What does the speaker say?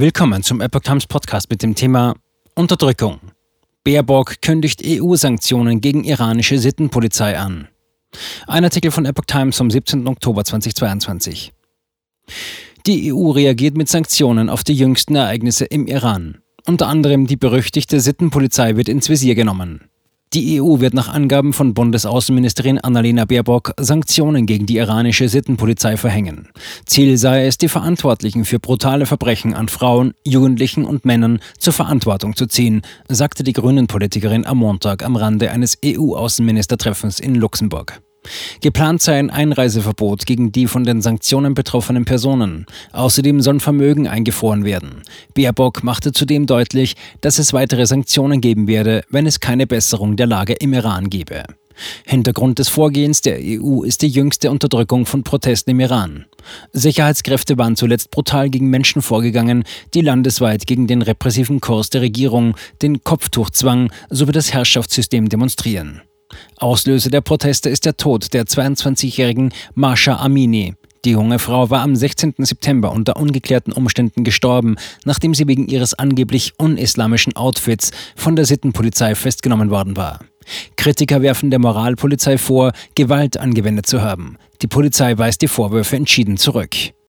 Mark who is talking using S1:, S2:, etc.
S1: Willkommen zum Epoch Times Podcast mit dem Thema Unterdrückung. Baerbock kündigt EU-Sanktionen gegen iranische Sittenpolizei an. Ein Artikel von Epoch Times vom 17. Oktober 2022. Die EU reagiert mit Sanktionen auf die jüngsten Ereignisse im Iran. Unter anderem die berüchtigte Sittenpolizei wird ins Visier genommen. Die EU wird nach Angaben von Bundesaußenministerin Annalena Baerbock Sanktionen gegen die iranische Sittenpolizei verhängen. Ziel sei es, die Verantwortlichen für brutale Verbrechen an Frauen, Jugendlichen und Männern zur Verantwortung zu ziehen, sagte die Grünen-Politikerin am Montag am Rande eines EU-Außenministertreffens in Luxemburg. Geplant sei ein Einreiseverbot gegen die von den Sanktionen betroffenen Personen. Außerdem sollen Vermögen eingefroren werden. Baerbock machte zudem deutlich, dass es weitere Sanktionen geben werde, wenn es keine Besserung der Lage im Iran gebe. Hintergrund des Vorgehens der EU ist die jüngste Unterdrückung von Protesten im Iran. Sicherheitskräfte waren zuletzt brutal gegen Menschen vorgegangen, die landesweit gegen den repressiven Kurs der Regierung, den Kopftuchzwang sowie das Herrschaftssystem demonstrieren. Auslöser der Proteste ist der Tod der 22-jährigen Masha Amini. Die junge Frau war am 16. September unter ungeklärten Umständen gestorben, nachdem sie wegen ihres angeblich unislamischen Outfits von der Sittenpolizei festgenommen worden war. Kritiker werfen der Moralpolizei vor, Gewalt angewendet zu haben. Die Polizei weist die Vorwürfe entschieden zurück.